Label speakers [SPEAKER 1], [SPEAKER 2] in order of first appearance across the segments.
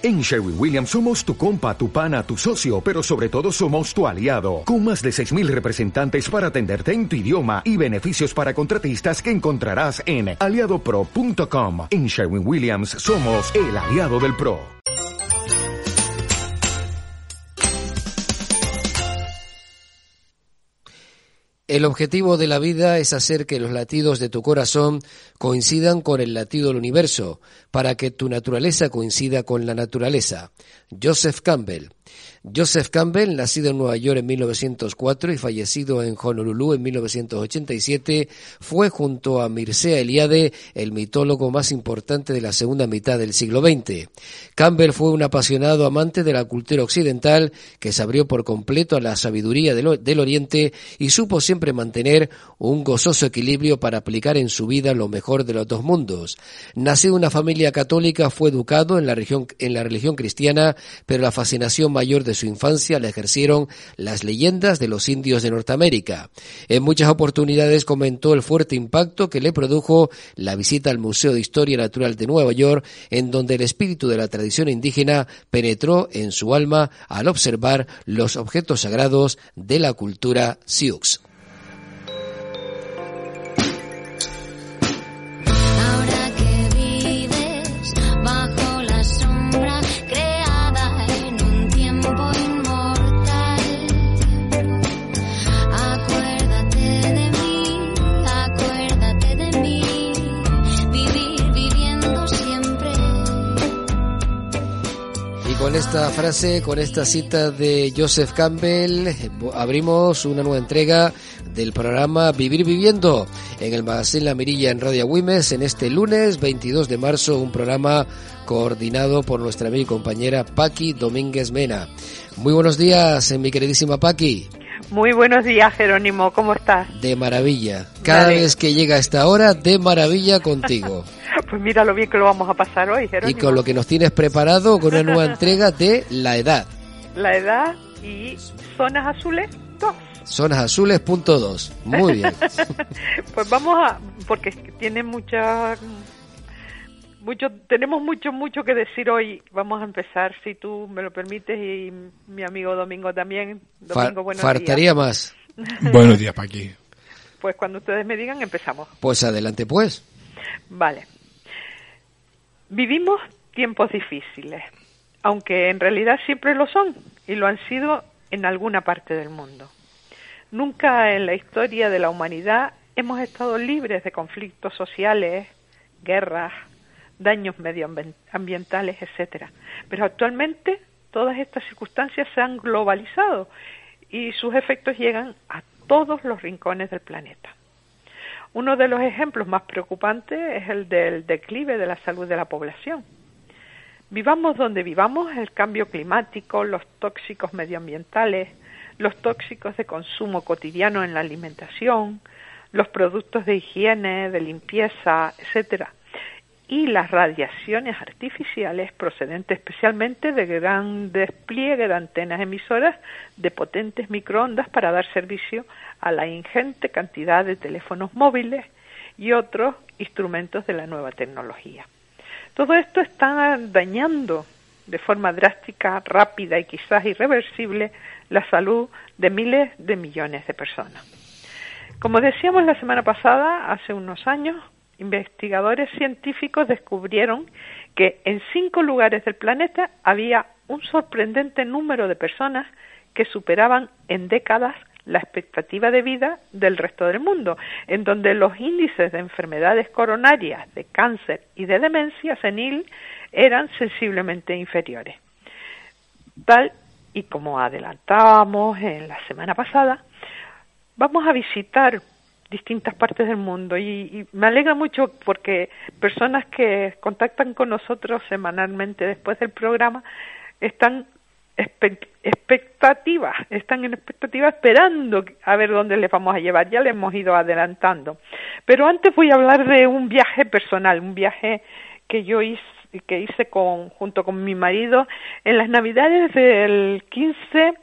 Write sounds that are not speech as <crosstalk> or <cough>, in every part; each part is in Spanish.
[SPEAKER 1] En Sherwin Williams somos tu compa, tu pana, tu socio, pero sobre todo somos tu aliado, con más de 6.000 representantes para atenderte en tu idioma y beneficios para contratistas que encontrarás en aliadopro.com. En Sherwin Williams somos el aliado del PRO.
[SPEAKER 2] El objetivo de la vida es hacer que los latidos de tu corazón coincidan con el latido del universo, para que tu naturaleza coincida con la naturaleza. Joseph Campbell. Joseph Campbell, nacido en Nueva York en 1904 y fallecido en Honolulu en 1987, fue junto a Mircea Eliade el mitólogo más importante de la segunda mitad del siglo XX. Campbell fue un apasionado amante de la cultura occidental que se abrió por completo a la sabiduría del, Oriente y supo siempre mantener un gozoso equilibrio para aplicar en su vida lo mejor de los dos mundos. Nacido en una familia católica, fue educado en la, religión, en la religión cristiana, pero la fascinación mayor de su infancia le ejercieron las leyendas de los indios de Norteamérica. En muchas oportunidades comentó el fuerte impacto que le produjo la visita al Museo de Historia Natural de Nueva York, en donde el espíritu de la tradición indígena penetró en su alma al observar los objetos sagrados de la cultura Sioux. Esta frase, con esta cita de Joseph Campbell, abrimos una nueva entrega del programa Vivir Viviendo en el Magazine La Mirilla en Radio Wimes en este lunes 22 de marzo, un programa coordinado por nuestra amiga y compañera Paqui Domínguez Mena. Muy buenos días, mi queridísima Paqui.
[SPEAKER 3] Muy buenos días, Jerónimo, ¿cómo estás?
[SPEAKER 2] De maravilla. Cada vez que llega esta hora, de maravilla contigo. <laughs>
[SPEAKER 3] Pues mira lo bien que lo vamos a pasar hoy, Jerónimo.
[SPEAKER 2] Y con lo que nos tienes preparado con una nueva <laughs> entrega de La Edad.
[SPEAKER 3] La Edad y Zonas Azules 2.
[SPEAKER 2] Zonas Azules punto 2. Muy bien. <laughs>
[SPEAKER 3] pues vamos a, porque tiene mucha, mucho, tenemos mucho, mucho que decir hoy. Vamos a empezar, si tú me lo permites, y mi amigo Domingo también. Domingo,
[SPEAKER 2] buenos Faltaría más. <laughs>
[SPEAKER 4] buenos días, Paqui.
[SPEAKER 3] Pues cuando ustedes me digan, empezamos.
[SPEAKER 2] Pues adelante, pues.
[SPEAKER 3] Vale. Vivimos tiempos difíciles, aunque en realidad siempre lo son y lo han sido en alguna parte del mundo. Nunca en la historia de la humanidad hemos estado libres de conflictos sociales, guerras, daños medioambientales, etcétera. Pero actualmente todas estas circunstancias se han globalizado y sus efectos llegan a todos los rincones del planeta. Uno de los ejemplos más preocupantes es el del declive de la salud de la población. Vivamos donde vivamos, el cambio climático, los tóxicos medioambientales, los tóxicos de consumo cotidiano en la alimentación, los productos de higiene, de limpieza, etcétera, y las radiaciones artificiales procedentes especialmente de gran despliegue de antenas emisoras de potentes microondas para dar servicio a la ingente cantidad de teléfonos móviles y otros instrumentos de la nueva tecnología. Todo esto está dañando de forma drástica, rápida y quizás irreversible la salud de miles de millones de personas. Como decíamos la semana pasada, hace unos años, investigadores científicos descubrieron que en cinco lugares del planeta había un sorprendente número de personas que superaban en décadas la expectativa de vida del resto del mundo, en donde los índices de enfermedades coronarias, de cáncer y de demencia senil eran sensiblemente inferiores. Tal y como adelantábamos en la semana pasada, vamos a visitar distintas partes del mundo. Y, me alegra mucho porque personas que contactan con nosotros semanalmente después del programa están expectativas, están en expectativa esperando a ver dónde les vamos a llevar, ya le hemos ido adelantando. Pero antes voy a hablar de un viaje personal, un viaje que yo hice que hice con, junto con mi marido en las navidades del 15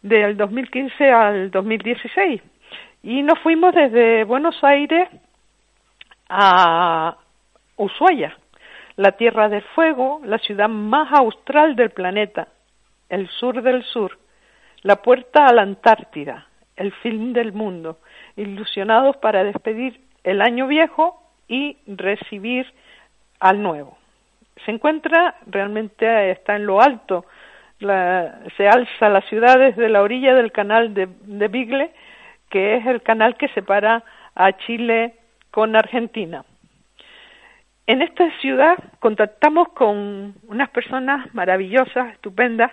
[SPEAKER 3] del 2015 al 2016 y nos fuimos desde Buenos Aires a Ushuaia. la Tierra del Fuego, la ciudad más austral del planeta, el sur del sur, la puerta a la Antártida, el fin del mundo, ilusionados para despedir el año viejo y recibir al nuevo. Se encuentra, realmente está en lo alto, se alza la ciudad desde la orilla del canal de, de Bigle, que es el canal que separa a Chile con Argentina. En esta ciudad contactamos con unas personas maravillosas, estupendas,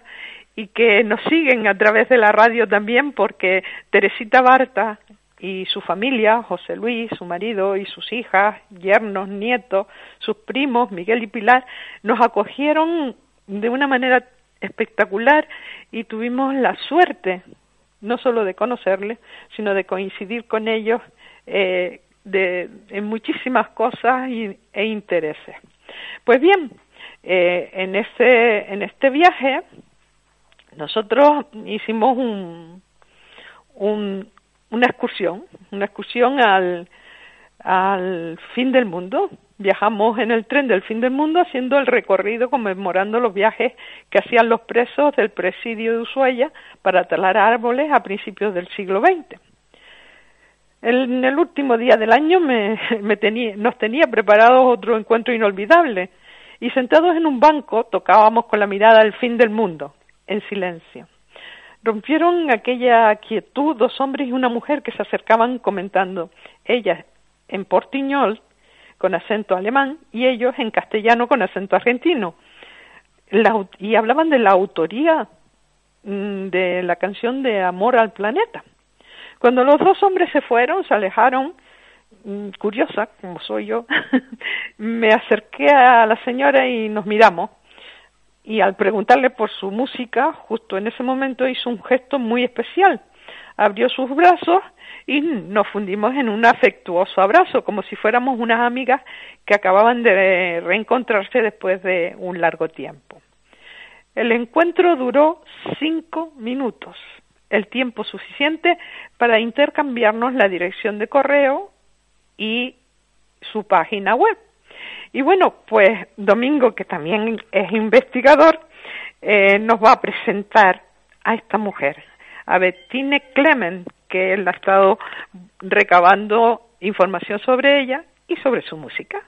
[SPEAKER 3] y que nos siguen a través de la radio también porque Teresita Barta y su familia, José Luis, su marido y sus hijas, yernos, nietos, sus primos, Miguel y Pilar, nos acogieron de una manera espectacular y tuvimos la suerte no solo de conocerles, sino de coincidir con ellos eh, de, en muchísimas cosas e intereses. Pues bien, eh, en, este, en este viaje nosotros hicimos un, una excursión, una excursión al, al fin del mundo. Viajamos en el tren del fin del mundo haciendo el recorrido conmemorando los viajes que hacían los presos del presidio de Ushuaia para talar árboles a principios del siglo XX. en el último día del año me, <laughs> nos tenía preparado otro encuentro inolvidable y sentados en un banco tocábamos con la mirada el fin del mundo en silencio. Rompieron aquella quietud dos hombres y una mujer que se acercaban comentando, ella en portiñol con acento alemán y ellos en castellano con acento argentino. y hablaban de la autoría mm, de la canción de Amor al Planeta. Cuando los dos hombres se fueron, se alejaron, mm, curiosa como soy yo, <laughs> me acerqué a la señora y nos miramos y al preguntarle por su música, justo en ese momento hizo un gesto muy especial. Abrió sus brazos y nos fundimos en un afectuoso abrazo, como si fuéramos unas amigas que acababan de reencontrarse después de un largo tiempo. El encuentro duró cinco minutos, el tiempo suficiente para intercambiarnos la dirección de correo y su página web. Y bueno, pues Domingo, que también es investigador, eh, nos va a presentar a esta mujer, a Bettine Clement, que él ha estado recabando información sobre ella y sobre su música.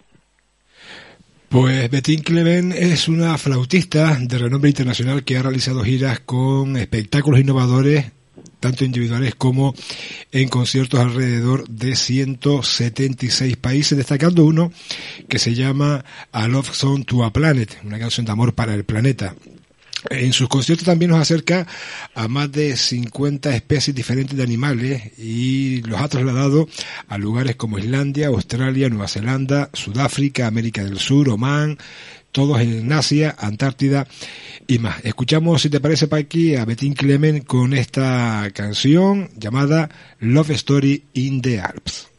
[SPEAKER 4] Pues Bettine Clement es una flautista de renombre internacional que ha realizado giras con espectáculos innovadores tanto individuales como en conciertos alrededor de 176 países, destacando uno que se llama A Love Song to a Planet, una canción de amor para el planeta. En sus conciertos también nos acerca a más de 50 especies diferentes de animales y los ha trasladado a lugares como Islandia, Australia, Nueva Zelanda, Sudáfrica, América del Sur, Omán, todos en Asia, Antártida y más. Escuchamos, si te parece, Paqui, a Betín Clement con esta canción llamada Love Story in the Alps.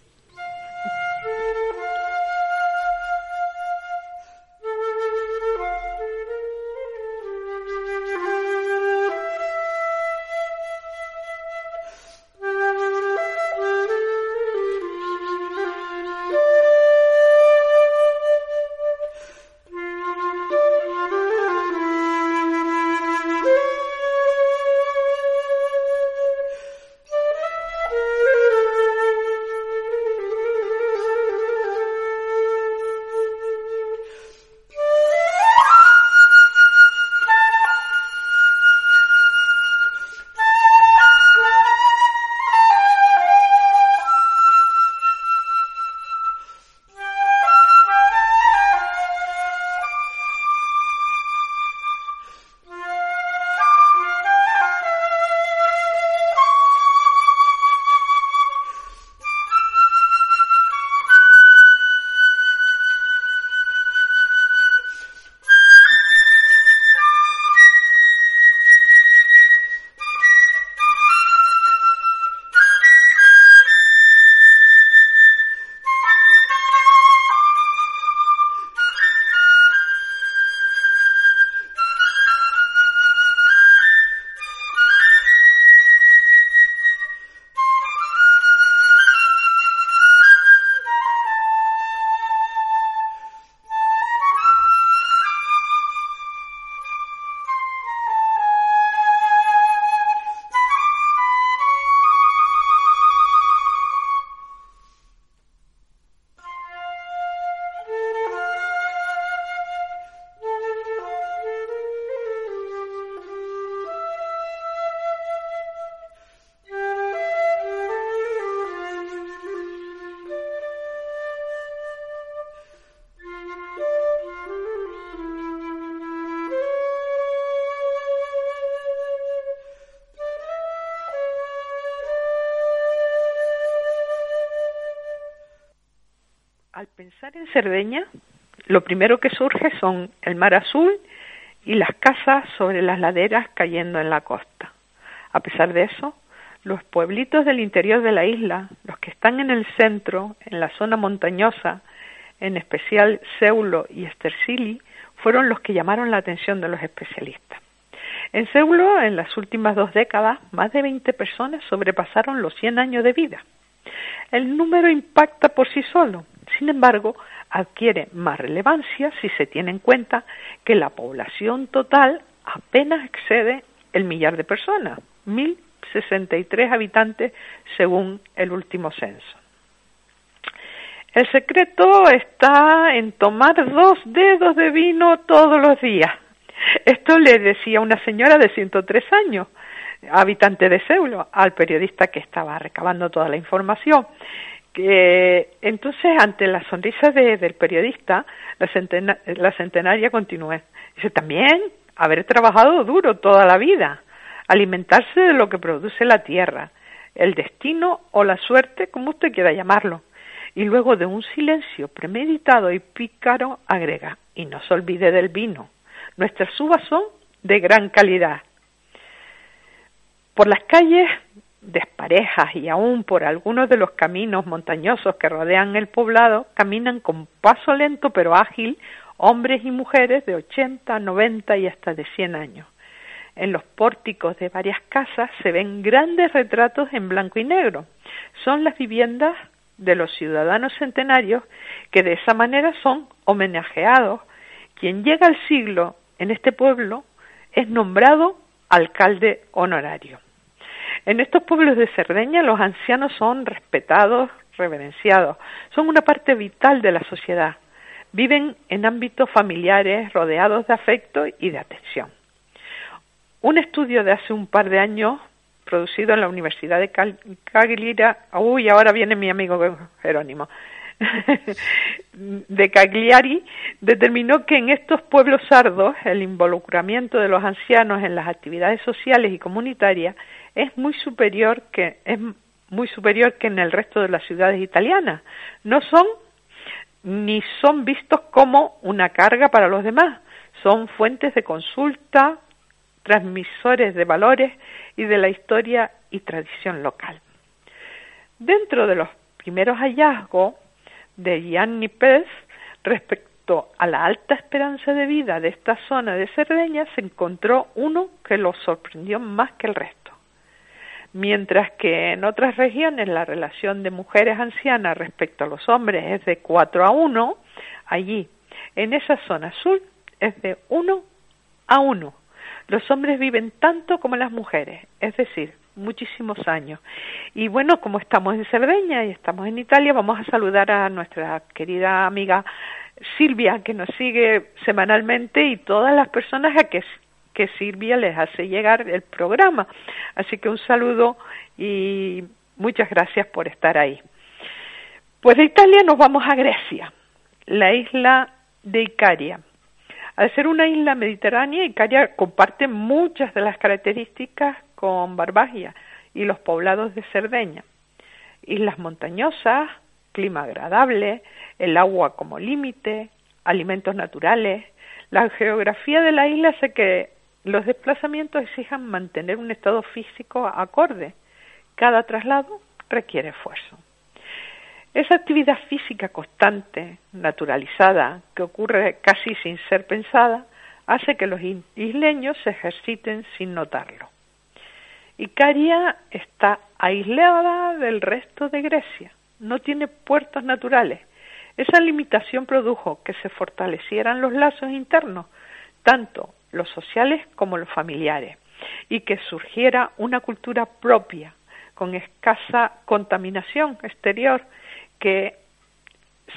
[SPEAKER 3] Al pensar en Cerdeña, lo primero que surge son el mar azul y las casas sobre las laderas cayendo en la costa. A pesar de eso, los pueblitos del interior de la isla, los que están en el centro, en la zona montañosa, en especial Seulo y Estersili, fueron los que llamaron la atención de los especialistas. En Seulo, en las últimas dos décadas, más de 20 personas sobrepasaron los 100 años de vida. El número impacta por sí solo. Sin embargo, adquiere más relevancia si se tiene en cuenta que la población total apenas excede el millar de personas, 1.063 habitantes según el último censo. El secreto está en tomar dos dedos de vino todos los días. Esto le decía una señora de 103 años, habitante de Seulo, al periodista que estaba recabando toda la información. Que, entonces, ante la sonrisa del periodista, la, la centenaria continúa. Dice, también haber trabajado duro toda la vida, alimentarse de lo que produce la tierra, el destino o la suerte, como usted quiera llamarlo y luego de un silencio premeditado y pícaro agrega, y no se olvide del vino. Nuestras uvas son de gran calidad. Por las calles desparejas y aún por algunos de los caminos montañosos que rodean el poblado, caminan con paso lento pero ágil hombres y mujeres de 80, 90 y hasta de 100 años. En los pórticos de varias casas se ven grandes retratos en blanco y negro. Son las viviendas de los ciudadanos centenarios que de esa manera son homenajeados. Quien llega al siglo en este pueblo es nombrado alcalde honorario. En estos pueblos de Cerdeña los ancianos son respetados, reverenciados, son una parte vital de la sociedad. Viven en ámbitos familiares rodeados de afecto y de atención. Un estudio de hace un par de años producido en la Universidad de Cagliari, uy, ahora viene mi amigo Jerónimo, <laughs> de Cagliari, determinó que en estos pueblos sardos el involucramiento de los ancianos en las actividades sociales y comunitarias es muy superior que es muy superior que en el resto de las ciudades italianas. No son ni son vistos como una carga para los demás, son fuentes de consulta, transmisores de valores y de la historia y tradición local. Dentro de los primeros hallazgos de Gianni Pez respecto a la alta esperanza de vida de esta zona de Cerdeña, se encontró uno que lo sorprendió más que el resto. Mientras que en otras regiones la relación de mujeres ancianas respecto a los hombres es de 4 a 1, allí, en esa zona sur, es de 1 a 1 los hombres viven tanto como las mujeres, es decir, muchísimos años. Y bueno, como estamos en Cerdeña y estamos en Italia, vamos a saludar a nuestra querida amiga Silvia, que nos sigue semanalmente, y todas las personas a que, que Silvia les hace llegar el programa. Así que un saludo y muchas gracias por estar ahí. Pues de Italia nos vamos a Grecia, la isla de Icaria. Al ser una isla mediterránea, Icaria comparte muchas de las características con Barbagia y los poblados de Cerdeña. Islas montañosas, clima agradable, el agua como límite, alimentos naturales. La geografía de la isla hace que los desplazamientos exijan mantener un estado físico acorde. Cada traslado requiere esfuerzo. Esa actividad física constante, naturalizada, que ocurre casi sin ser pensada, hace que los isleños se ejerciten sin notarlo. Icaria está aislada del resto de Grecia, no tiene puertos naturales. Esa limitación produjo que se fortalecieran los lazos internos, tanto los sociales como los familiares, y que surgiera una cultura propia, con escasa contaminación exterior que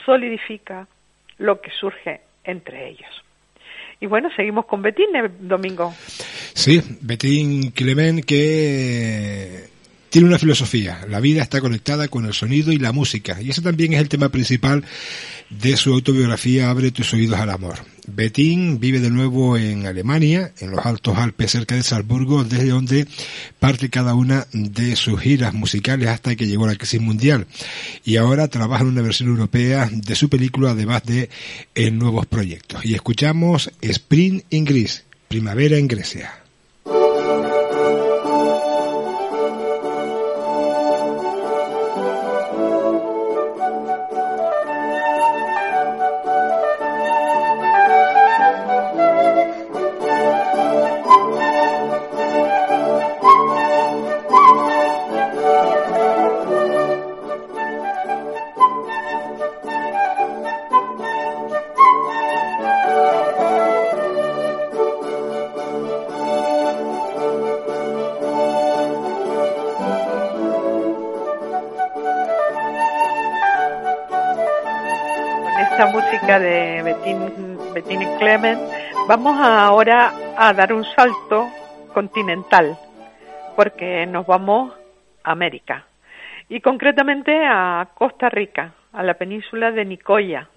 [SPEAKER 3] solidifica lo que surge entre ellos. Y bueno, seguimos con Betín, Domingo.
[SPEAKER 4] Sí, Betín Clement, que tiene una filosofía. La vida está conectada con el sonido y la música. Y ese también es el tema principal de su autobiografía Abre tus oídos al amor. Bettín vive de nuevo en Alemania, en los Altos Alpes cerca de Salzburgo, desde donde parte cada una de sus giras musicales hasta que llegó la crisis mundial. Y ahora trabaja en una versión europea de su película, además de en nuevos proyectos. Y escuchamos Spring in Greece, Primavera en Grecia.
[SPEAKER 3] Vamos ahora a dar un salto continental, porque nos vamos a América, y concretamente a Costa Rica, a la península de Nicoya.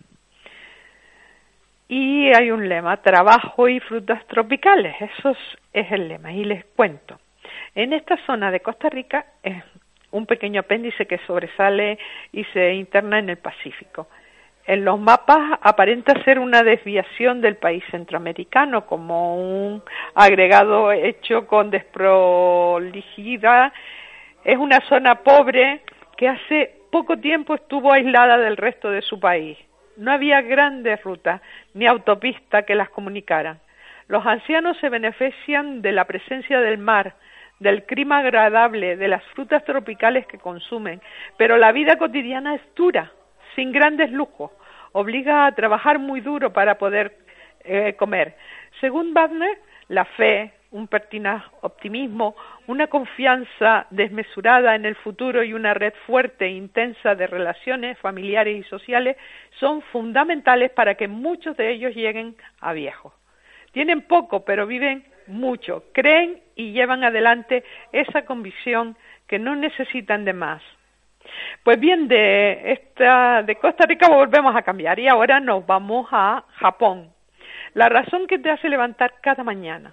[SPEAKER 3] Y hay un lema, trabajo y frutas tropicales, eso es el lema, y les cuento. En esta zona de Costa Rica es un pequeño apéndice que sobresale y se interna en el Pacífico en los mapas aparenta ser una desviación del país centroamericano, como un agregado hecho con desprolijidad. Es una zona pobre que hace poco tiempo estuvo aislada del resto de su país. No había grandes rutas ni autopistas que las comunicaran. Los ancianos se benefician de la presencia del mar, del clima agradable, de las frutas tropicales que consumen, pero la vida cotidiana es dura sin grandes lujos, obliga a trabajar muy duro para poder eh, comer. Según Wagner, la fe, un pertinaz optimismo, una confianza desmesurada en el futuro y una red fuerte e intensa de relaciones familiares y sociales son fundamentales para que muchos de ellos lleguen a viejos. Tienen poco, pero viven mucho, creen y llevan adelante esa convicción que no necesitan de más. Pues bien, de, esta, de Costa Rica volvemos a cambiar y ahora nos vamos a Japón. La razón que te hace levantar cada mañana.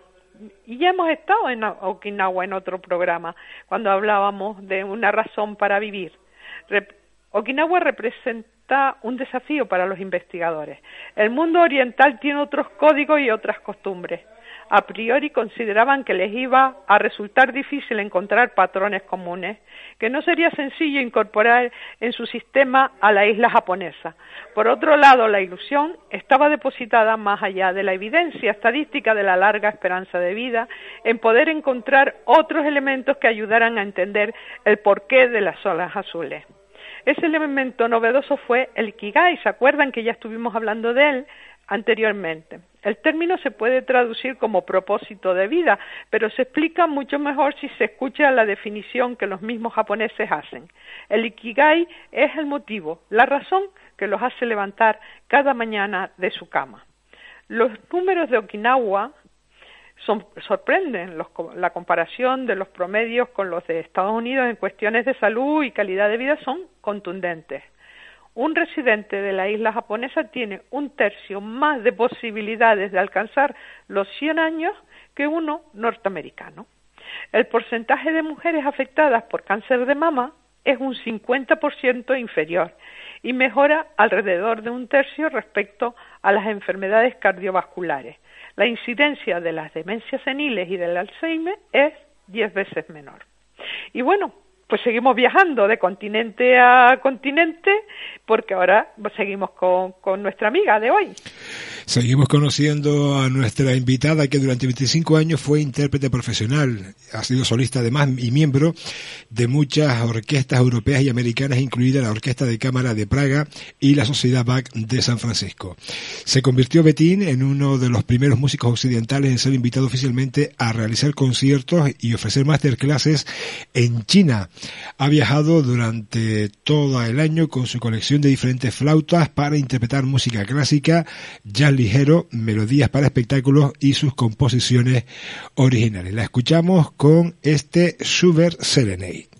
[SPEAKER 3] Y ya hemos estado en Okinawa en otro programa, cuando hablábamos de una razón para vivir. Okinawa representa un desafío para los investigadores. El mundo oriental tiene otros códigos y otras costumbres a priori consideraban que les iba a resultar difícil encontrar patrones comunes, que no sería sencillo incorporar en su sistema a la isla japonesa. Por otro lado, la ilusión estaba depositada más allá de la evidencia estadística de la larga esperanza de vida en poder encontrar otros elementos que ayudaran a entender el porqué de las olas azules. Ese elemento novedoso fue el Ikigai, ¿se acuerdan que ya estuvimos hablando de él anteriormente? El término se puede traducir como propósito de vida, pero se explica mucho mejor si se escucha la definición que los mismos japoneses hacen. El ikigai es el motivo, la razón que los hace levantar cada mañana de su cama. Los números de Okinawa sorprenden la comparación de los promedios con los de Estados Unidos en cuestiones de salud y calidad de vida son contundentes un residente de la isla japonesa tiene un tercio más de posibilidades de alcanzar los 100 años que uno norteamericano. El porcentaje de mujeres afectadas por cáncer de mama es un 50% inferior y mejora alrededor de un tercio respecto a las enfermedades cardiovasculares. La incidencia de las demencias seniles y del Alzheimer es 10 veces menor. Y bueno, pues seguimos viajando de continente a continente porque ahora seguimos con, con nuestra amiga de hoy.
[SPEAKER 4] Seguimos conociendo a nuestra invitada que durante 25 años fue intérprete profesional, ha sido solista además y miembro de muchas orquestas europeas y americanas, incluida la Orquesta de Cámara de Praga y la Sociedad Bach de San Francisco. Se convirtió Betín en uno de los primeros músicos occidentales en ser invitado oficialmente a realizar conciertos y ofrecer masterclasses en China. Ha viajado durante todo el año con su colección de diferentes flautas para interpretar música clásica, jazz ligero, melodías para espectáculos y sus composiciones originales. La escuchamos con este Schubert Serenade.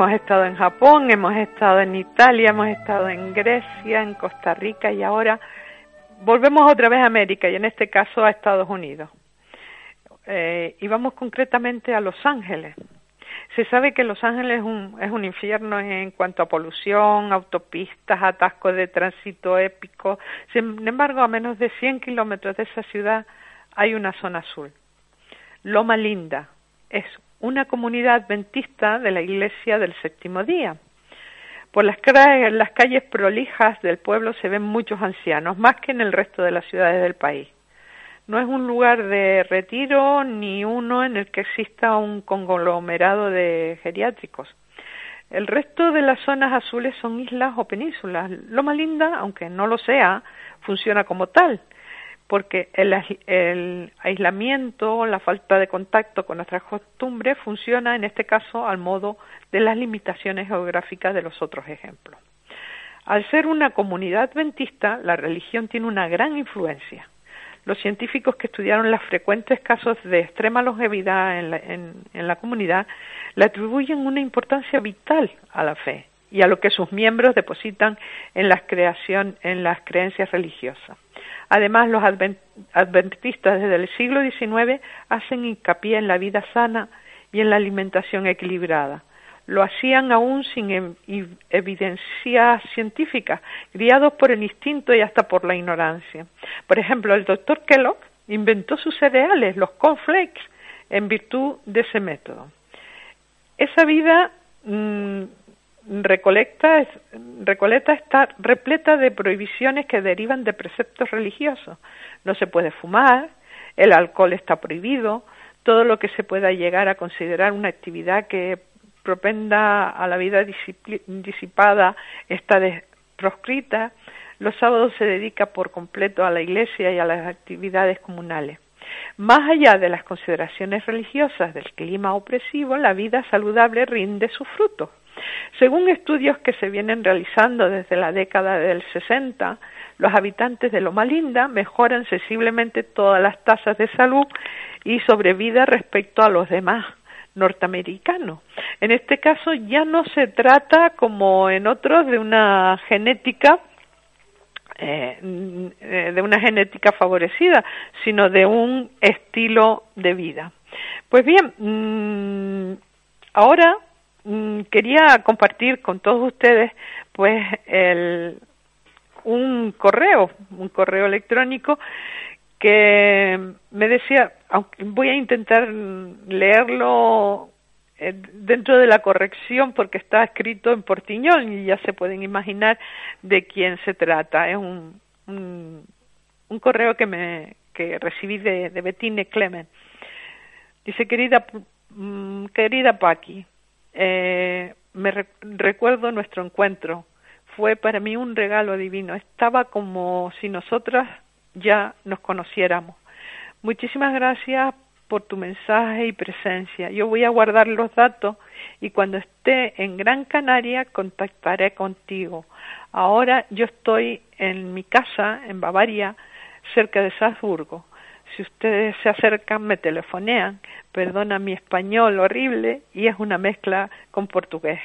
[SPEAKER 3] Hemos estado en Japón, hemos estado en Italia, hemos estado en Grecia, en Costa Rica y ahora volvemos otra vez a América y en este caso a Estados Unidos. Eh, y vamos concretamente a Los Ángeles. Se sabe que Los Ángeles es un, es un infierno en cuanto a polución, autopistas, atascos de tránsito épico. Sin embargo, a menos de 100 kilómetros de esa ciudad hay una zona azul. Loma Linda es una comunidad adventista de la Iglesia del Séptimo Día. Por las, las calles prolijas del pueblo se ven muchos ancianos, más que en el resto de las ciudades del país. No es un lugar de retiro ni uno en el que exista un conglomerado de geriátricos. El resto de las zonas azules son islas o penínsulas. Loma Linda, aunque no lo sea, funciona como tal porque el, aislamiento, la falta de contacto con nuestras costumbres funciona en este caso al modo de las limitaciones geográficas de los otros ejemplos. Al ser una comunidad adventista, la religión tiene una gran influencia. Los científicos que estudiaron los frecuentes casos de extrema longevidad en la, en la comunidad le atribuyen una importancia vital a la fe y a lo que sus miembros depositan en las, en las creencias religiosas. Además, los adventistas desde el siglo XIX hacen hincapié en la vida sana y en la alimentación equilibrada. Lo hacían aún sin em-, evidencia científica, guiados por el instinto y hasta por la ignorancia. Por ejemplo, el doctor Kellogg inventó sus cereales, los cornflakes, en virtud de ese método. Esa vida mm, recolecta, Recoleta está repleta de prohibiciones que derivan de preceptos religiosos. No se puede fumar, el alcohol está prohibido, todo lo que se pueda llegar a considerar una actividad que propenda a la vida disipada está proscrita. Los sábados se dedica por completo a la iglesia y a las actividades comunales. Más allá de las consideraciones religiosas del clima opresivo, la vida saludable rinde sus frutos. Según estudios que se vienen realizando desde la década del 60, los habitantes de Loma Linda mejoran sensiblemente todas las tasas de salud y sobrevida respecto a los demás norteamericanos. En este caso ya no se trata, como en otros, de una genética eh, de una genética favorecida, sino de un estilo de vida. Pues bien, mm, ahora quería compartir con todos ustedes pues el, un correo, un correo electrónico que me decía, aunque voy a intentar leerlo eh, dentro de la corrección porque está escrito en portiñol y ya se pueden imaginar de quién se trata. Es un, un, correo que me que recibí de, de Bettine Clement. Dice, querida, mm, querida Paqui, eh, me recuerdo nuestro encuentro. Fue para mí un regalo divino. Estaba como si nosotras ya nos conociéramos. Muchísimas gracias por tu mensaje y presencia. Yo voy a guardar los datos y cuando esté en Gran Canaria contactaré contigo. Ahora yo estoy en mi casa en Bavaria, cerca de Salzburgo. Si ustedes se acercan, me telefonean. Perdona mi español horrible y es una mezcla con portugués.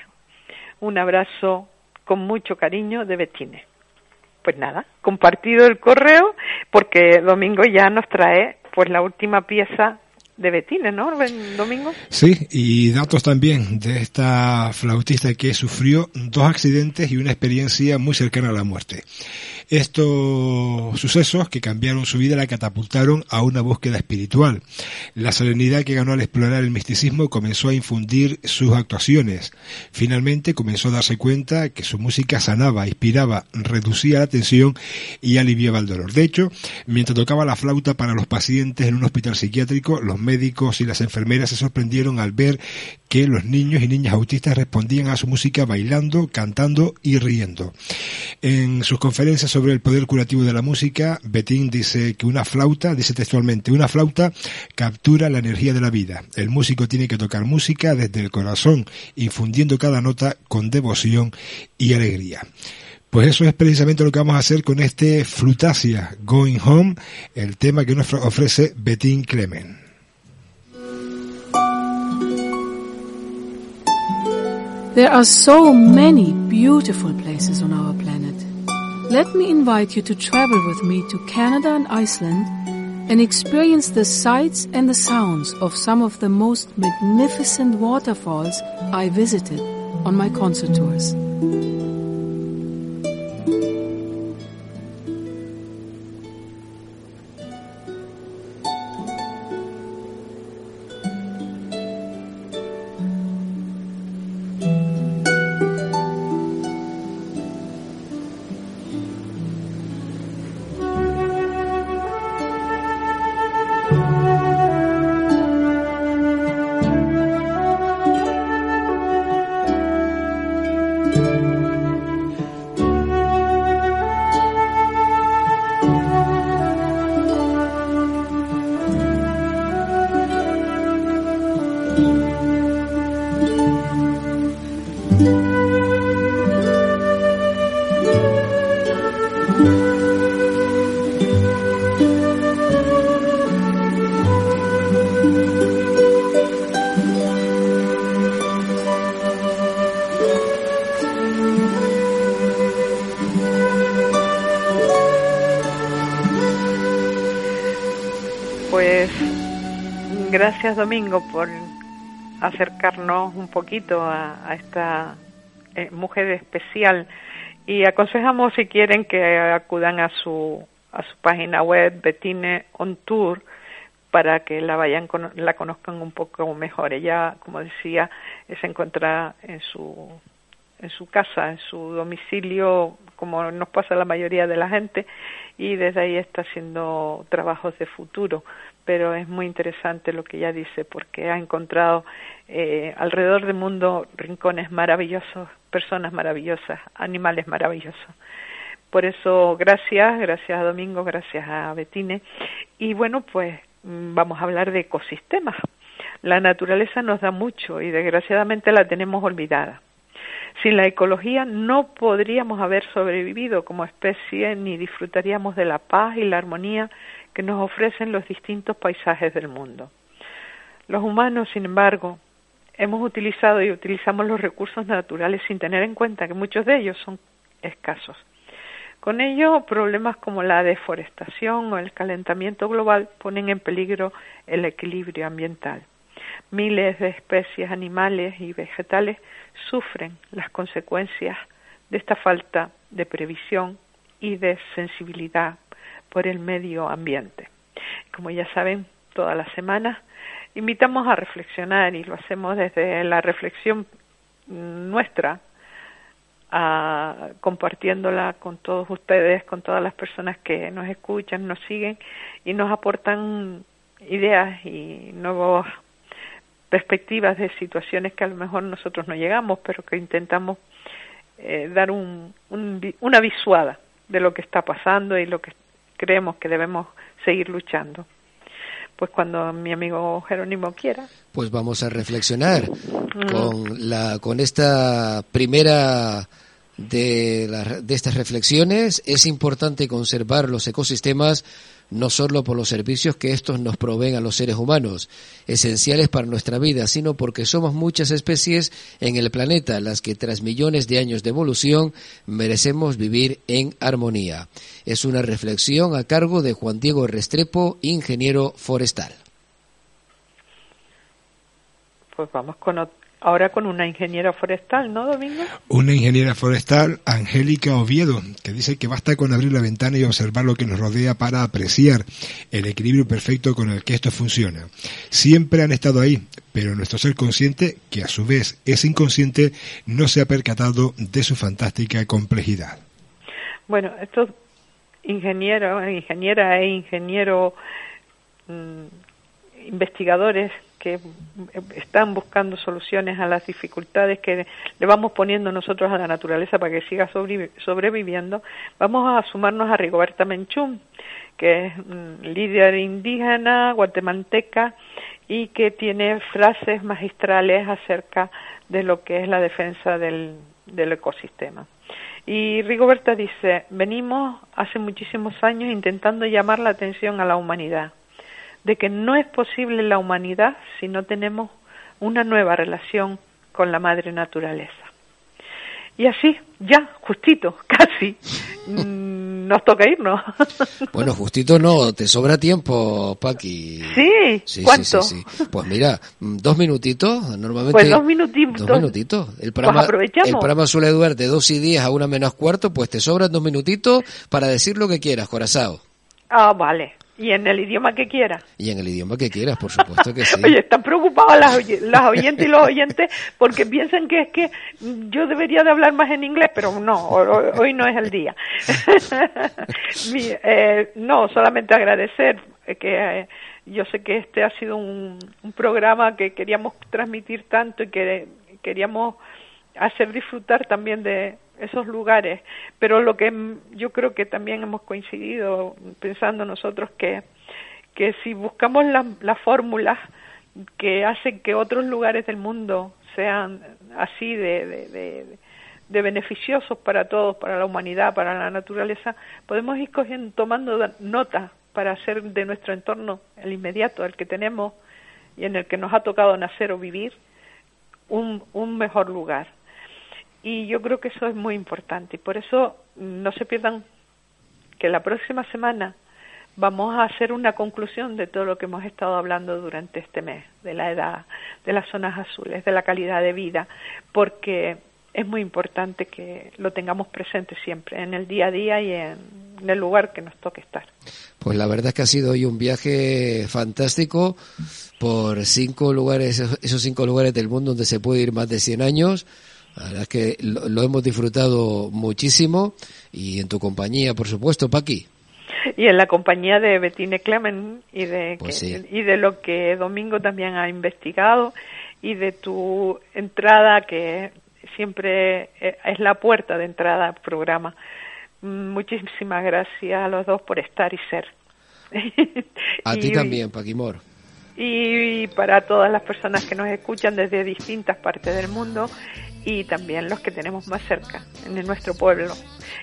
[SPEAKER 3] Un abrazo con mucho cariño de Betine. Pues nada, compartido el correo porque Domingo ya nos trae pues la última pieza de Betine, ¿no, Domingo?
[SPEAKER 4] Sí, y datos también de esta flautista que sufrió dos accidentes y una experiencia muy cercana a la muerte. Estos sucesos que cambiaron su vida la catapultaron a una búsqueda espiritual. La serenidad que ganó al explorar el misticismo comenzó a infundir sus actuaciones. Finalmente comenzó a darse cuenta que su música sanaba, inspiraba, reducía la tensión y aliviaba el dolor. De hecho, mientras tocaba la flauta para los pacientes en un hospital psiquiátrico, los médicos y las enfermeras se sorprendieron al ver que los niños y niñas autistas respondían a su música bailando, cantando y riendo. En sus conferencias sobre el poder curativo de la música, Betín dice que una flauta, dice textualmente, una flauta captura la energía de la vida. El músico tiene que tocar música desde el corazón, infundiendo cada nota con devoción y alegría. Pues eso es precisamente lo que vamos a hacer con este Flutasia Going Home, el tema que nos ofrece Betín Clement.
[SPEAKER 5] There are so many beautiful places on our planet. Let me invite you to travel with me to Canada and Iceland and experience the sights and the sounds of some of the most magnificent waterfalls I visited on my concert tours.
[SPEAKER 3] Gracias Domingo por acercarnos un poquito a, esta eh, mujer especial y aconsejamos si quieren que acudan a su a su página web Betine on Tour para que la vayan la conozcan un poco mejor. Ella, como decía, se encuentra en su en su casa, en su domicilio, como nos pasa a la mayoría de la gente, y desde ahí está haciendo trabajos de futuro pero es muy interesante lo que ella dice porque ha encontrado eh, alrededor del mundo rincones maravillosos, personas maravillosas, animales maravillosos. Por eso, gracias, gracias a Domingo, gracias a Betine. Y bueno, pues mm, vamos a hablar de ecosistemas. La naturaleza nos da mucho y desgraciadamente la tenemos olvidada. Sin la ecología no podríamos haber sobrevivido como especie ni disfrutaríamos de la paz y la armonía que nos ofrecen los distintos paisajes del mundo. Los humanos, sin embargo, hemos utilizado y utilizamos los recursos naturales sin tener en cuenta que muchos de ellos son escasos. Con ello, problemas como la deforestación o el calentamiento global ponen en peligro el equilibrio ambiental. Miles de especies animales y vegetales sufren las consecuencias de esta falta de previsión y de sensibilidad por el medio ambiente. Como ya saben, todas las semanas invitamos a reflexionar y lo hacemos desde la reflexión nuestra, compartiéndola con todos ustedes, con todas las personas que nos escuchan, nos siguen y nos aportan ideas y nuevas perspectivas de situaciones que a lo mejor nosotros no llegamos, pero que intentamos eh, dar un, una visuada de lo que está pasando y lo que creemos que debemos seguir luchando. Pues cuando mi amigo Jerónimo quiera.
[SPEAKER 2] Pues vamos a reflexionar mm. con, la, con esta primera de, de estas reflexiones. Es importante conservar los ecosistemas no solo por los servicios que estos nos proveen a los seres humanos, esenciales para nuestra vida, sino porque somos muchas especies en el planeta, las que tras millones de años de evolución merecemos vivir en armonía. Es una reflexión a cargo de Juan Diego Restrepo, ingeniero forestal.
[SPEAKER 3] Pues vamos con, ahora con una ingeniera forestal, ¿no, Domingo?
[SPEAKER 4] Una ingeniera forestal, Angélica Oviedo, que dice que basta con abrir la ventana y observar lo que nos rodea para apreciar el equilibrio perfecto con el que esto funciona. Siempre han estado ahí, pero nuestro ser consciente, que a su vez es inconsciente, no se ha percatado de su fantástica complejidad.
[SPEAKER 3] Bueno, estos ingenieros, ingeniera e ingeniero mm, investigadores que están buscando soluciones a las dificultades que le vamos poniendo nosotros a la naturaleza para que siga sobreviviendo, vamos a sumarnos a Rigoberta Menchú, que es líder indígena guatemalteca y que tiene frases magistrales acerca de lo que es la defensa del, del ecosistema. Y Rigoberta dice, venimos hace muchísimos años intentando llamar la atención a la humanidad de que no es posible la humanidad si no tenemos una nueva relación con la madre naturaleza. Y así, ya, justito, <laughs> casi, mm, nos toca irnos. <laughs>
[SPEAKER 2] Bueno, justito no, te sobra tiempo, Paqui.
[SPEAKER 3] Sí,
[SPEAKER 2] Sí,
[SPEAKER 3] ¿cuánto?
[SPEAKER 2] sí, sí, sí. Pues mira, mm, dos minutitos, normalmente.
[SPEAKER 3] Pues dos minutitos.
[SPEAKER 2] Dos minutitos. El
[SPEAKER 3] Pues
[SPEAKER 2] programa,
[SPEAKER 3] aprovechamos.
[SPEAKER 2] el programa suele durar de dos y diez a una menos cuarto, pues te sobran dos minutitos para decir lo que quieras, corazao.
[SPEAKER 3] Ah, vale. Y en el idioma que quiera.
[SPEAKER 2] Y en el idioma que quieras, por supuesto que sí. <laughs>
[SPEAKER 3] Oye, están preocupadas las, oy- las oyentes y los oyentes porque piensan que es que yo debería de hablar más en inglés, pero no, ho- ho- hoy no es el día. <laughs> Mi- eh, no, solamente agradecer que eh, yo sé que este ha sido un, un programa que queríamos transmitir tanto y que queríamos hacer disfrutar también de esos lugares, pero lo que yo creo que también hemos coincidido pensando nosotros que que si buscamos las las fórmulas que hacen que otros lugares del mundo sean así de, de, de, beneficiosos para todos, para la humanidad, para la naturaleza, podemos ir cogiendo, tomando nota para hacer de nuestro entorno, el inmediato, el que tenemos y en el que nos ha tocado nacer o vivir, un, un mejor lugar. Y yo creo que eso es muy importante y por eso mm, no se pierdan que la próxima semana vamos a hacer una conclusión de todo lo que hemos estado hablando durante este mes, de la edad, de las zonas azules, de la calidad de vida, porque es muy importante que lo tengamos presente siempre, en el día a día y en, el lugar que nos toque estar.
[SPEAKER 2] Pues la verdad es que ha sido hoy un viaje fantástico por cinco lugares, esos cinco lugares del mundo donde se puede ir más de 100 años. La verdad es que lo, lo hemos disfrutado muchísimo y en tu compañía, por supuesto, Paqui.
[SPEAKER 3] Y en la compañía de Bettine Clemen y de,
[SPEAKER 2] Pues
[SPEAKER 3] que-
[SPEAKER 2] sí.
[SPEAKER 3] y de lo que Domingo también ha investigado y de tu entrada que siempre eh, es la puerta de entrada al programa. Mm, Muchísimas gracias a los dos por estar y ser.
[SPEAKER 2] A <laughs>
[SPEAKER 3] Y-
[SPEAKER 2] ti también, Paquimor.
[SPEAKER 3] y para todas las personas que nos escuchan desde distintas partes del mundo y también los que tenemos más cerca, en nuestro pueblo.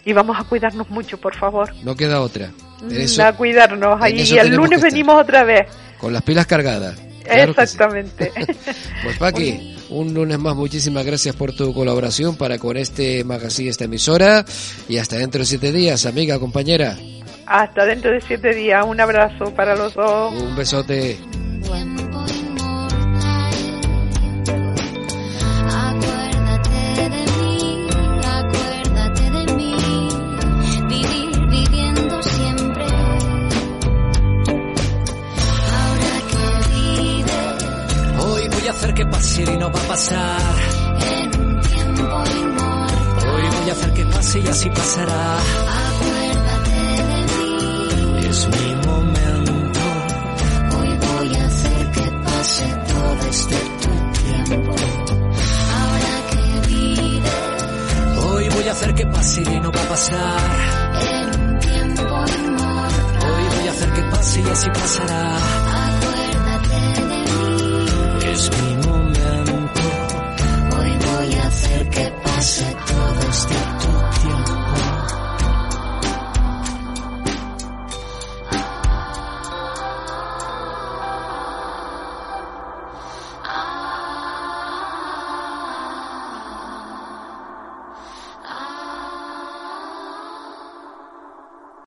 [SPEAKER 3] Y vamos a cuidarnos mucho, por favor.
[SPEAKER 2] No queda otra. En eso-
[SPEAKER 3] a cuidarnos. Ahí, y el lunes venimos otra vez.
[SPEAKER 2] Con las pilas cargadas. Claro que sí.
[SPEAKER 3] Exactamente. <laughs>
[SPEAKER 2] Pues Paqui, un lunes más, muchísimas gracias por tu colaboración para con este magazine, esta emisora. Y hasta dentro de siete días, amiga, compañera.
[SPEAKER 3] Hasta dentro de siete días. Un abrazo para los dos.
[SPEAKER 2] Un besote.
[SPEAKER 6] Cuerpo